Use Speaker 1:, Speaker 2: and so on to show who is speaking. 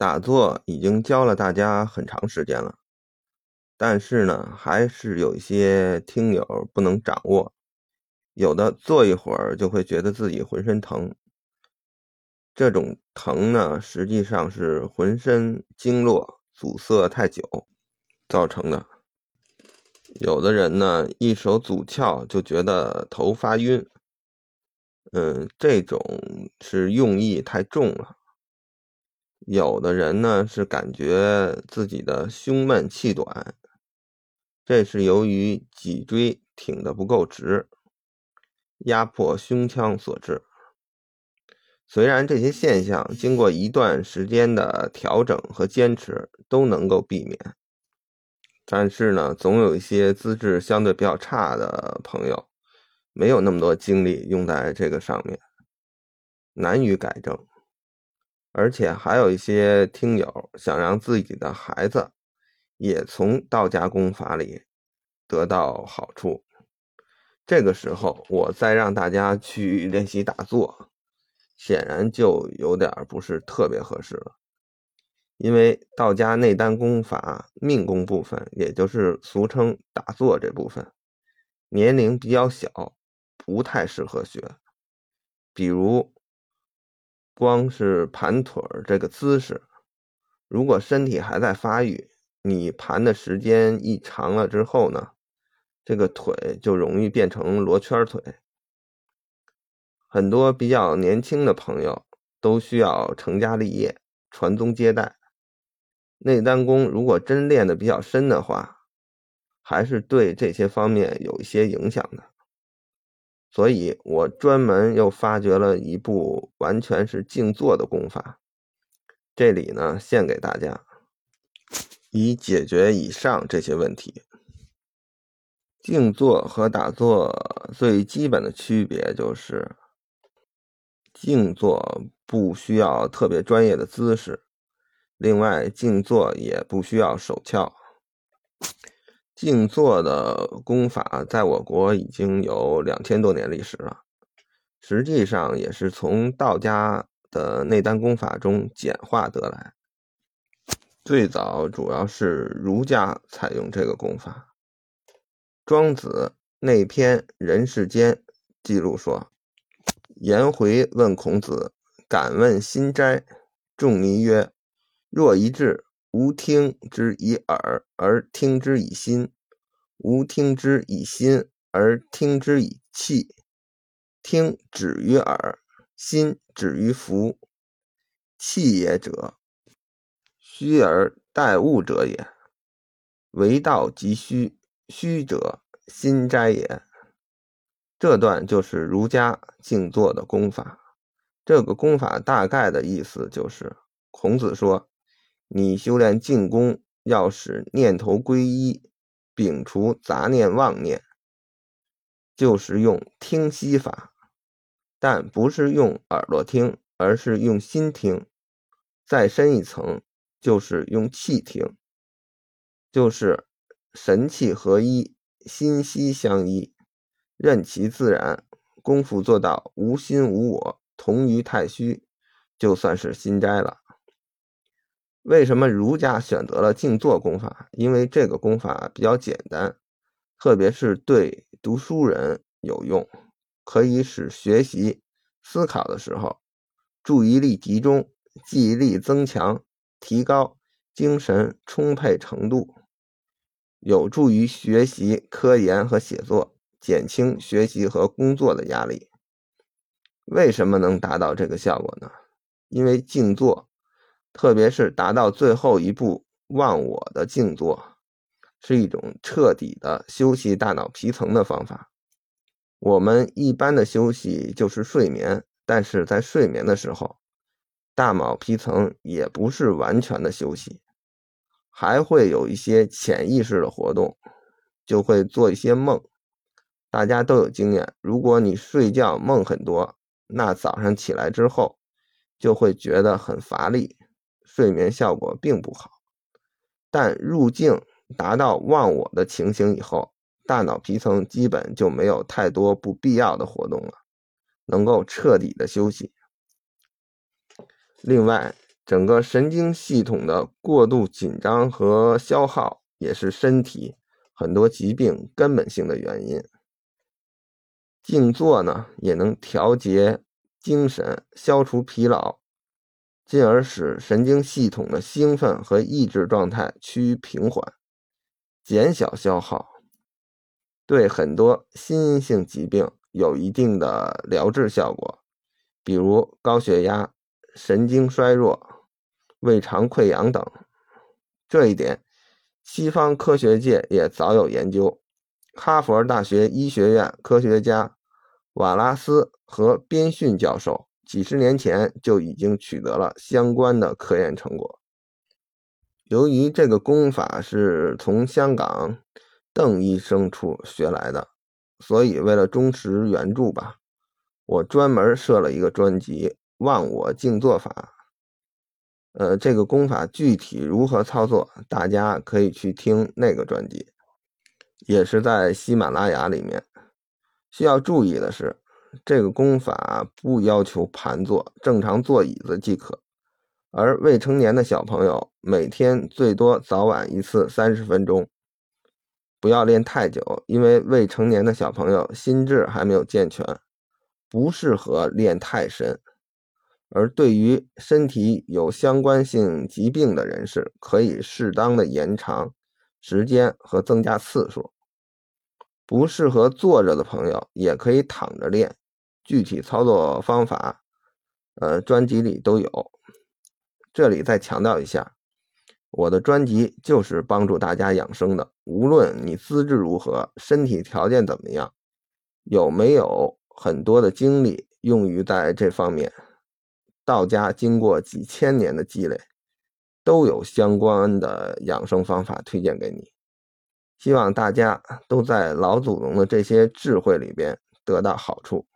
Speaker 1: 打坐已经教了大家很长时间了，但是呢，还是有一些听友不能掌握。有的坐一会儿就会觉得自己浑身疼，这种疼呢，实际上是浑身经络阻塞太久造成的。有的人呢，一手阻窍就觉得头发晕，嗯，这种是用意太重了。有的人呢是感觉自己的胸闷气短，这是由于脊椎挺得不够直，压迫胸腔所致。虽然这些现象经过一段时间的调整和坚持都能够避免，但是呢，总有一些资质相对比较差的朋友，没有那么多精力用在这个上面，难于改正。而且还有一些听友想让自己的孩子也从道家功法里得到好处，这个时候我再让大家去练习打坐，显然就有点不是特别合适了。因为道家内丹功法命功部分，也就是俗称打坐这部分，年龄比较小，不太适合学，比如。光是盘腿这个姿势，如果身体还在发育，你盘的时间一长了之后呢，这个腿就容易变成罗圈腿。很多比较年轻的朋友都需要成家立业、传宗接代，内丹功如果真练的比较深的话，还是对这些方面有一些影响的。所以我专门又发掘了一部完全是静坐的功法，这里呢献给大家，以解决以上这些问题。静坐和打坐最基本的区别就是，静坐不需要特别专业的姿势，另外静坐也不需要手翘。静坐的功法在我国已经有两千多年历史了，实际上也是从道家的内丹功法中简化得来。最早主要是儒家采用这个功法。庄子内篇《人世间》记录说：“颜回问孔子，敢问心斋。仲尼曰：若一志。”吾听之以耳，而听之以心；吾听之以心，而听之以气。听止于耳，心止于服。气也者，虚而待物者也。为道即虚，虚者心斋也。这段就是儒家静坐的功法。这个功法大概的意思就是，孔子说。你修炼静功，要使念头归一，摒除杂念妄念，就是用听息法，但不是用耳朵听，而是用心听。再深一层，就是用气听，就是神气合一，心息相依，任其自然。功夫做到无心无我，同于太虚，就算是心斋了。为什么儒家选择了静坐功法？因为这个功法比较简单，特别是对读书人有用，可以使学习、思考的时候注意力集中、记忆力增强、提高精神充沛程度，有助于学习、科研和写作，减轻学习和工作的压力。为什么能达到这个效果呢？因为静坐。特别是达到最后一步忘我的静坐，是一种彻底的休息大脑皮层的方法。我们一般的休息就是睡眠，但是在睡眠的时候，大脑皮层也不是完全的休息，还会有一些潜意识的活动，就会做一些梦。大家都有经验，如果你睡觉梦很多，那早上起来之后就会觉得很乏力。睡眠效果并不好，但入静达到忘我的情形以后，大脑皮层基本就没有太多不必要的活动了，能够彻底的休息。另外，整个神经系统的过度紧张和消耗，也是身体很多疾病根本性的原因。静坐呢，也能调节精神，消除疲劳，进而使神经系统的兴奋和抑制状态趋于平缓，减小消耗，对很多心因性疾病有一定的疗治效果，比如高血压、神经衰弱、胃肠溃疡等。这一点，西方科学界也早有研究。哈佛大学医学院科学家瓦拉斯和边逊教授几十年前就已经取得了相关的科研成果。由于这个功法是从香港邓医生处学来的，所以为了忠实原著吧，我专门设了一个专辑《忘我静坐法》。呃，这个功法具体如何操作，大家可以去听那个专辑。也是在喜马拉雅里面。需要注意的是，这个功法不要求盘坐，正常坐椅子即可。而未成年的小朋友每天最多早晚一次三十分钟，不要练太久，因为未成年的小朋友心智还没有健全，不适合练太深。而对于身体有相关性疾病的人士，可以适当的延长。时间和增加次数，不适合坐着的朋友也可以躺着练。具体操作方法，呃，专辑里都有。这里再强调一下，我的专辑就是帮助大家养生的。无论你资质如何，身体条件怎么样，有没有很多的精力用于在这方面，道家经过几千年的积累。都有相关的养生方法推荐给你，希望大家都在老祖宗的这些智慧里边得到好处。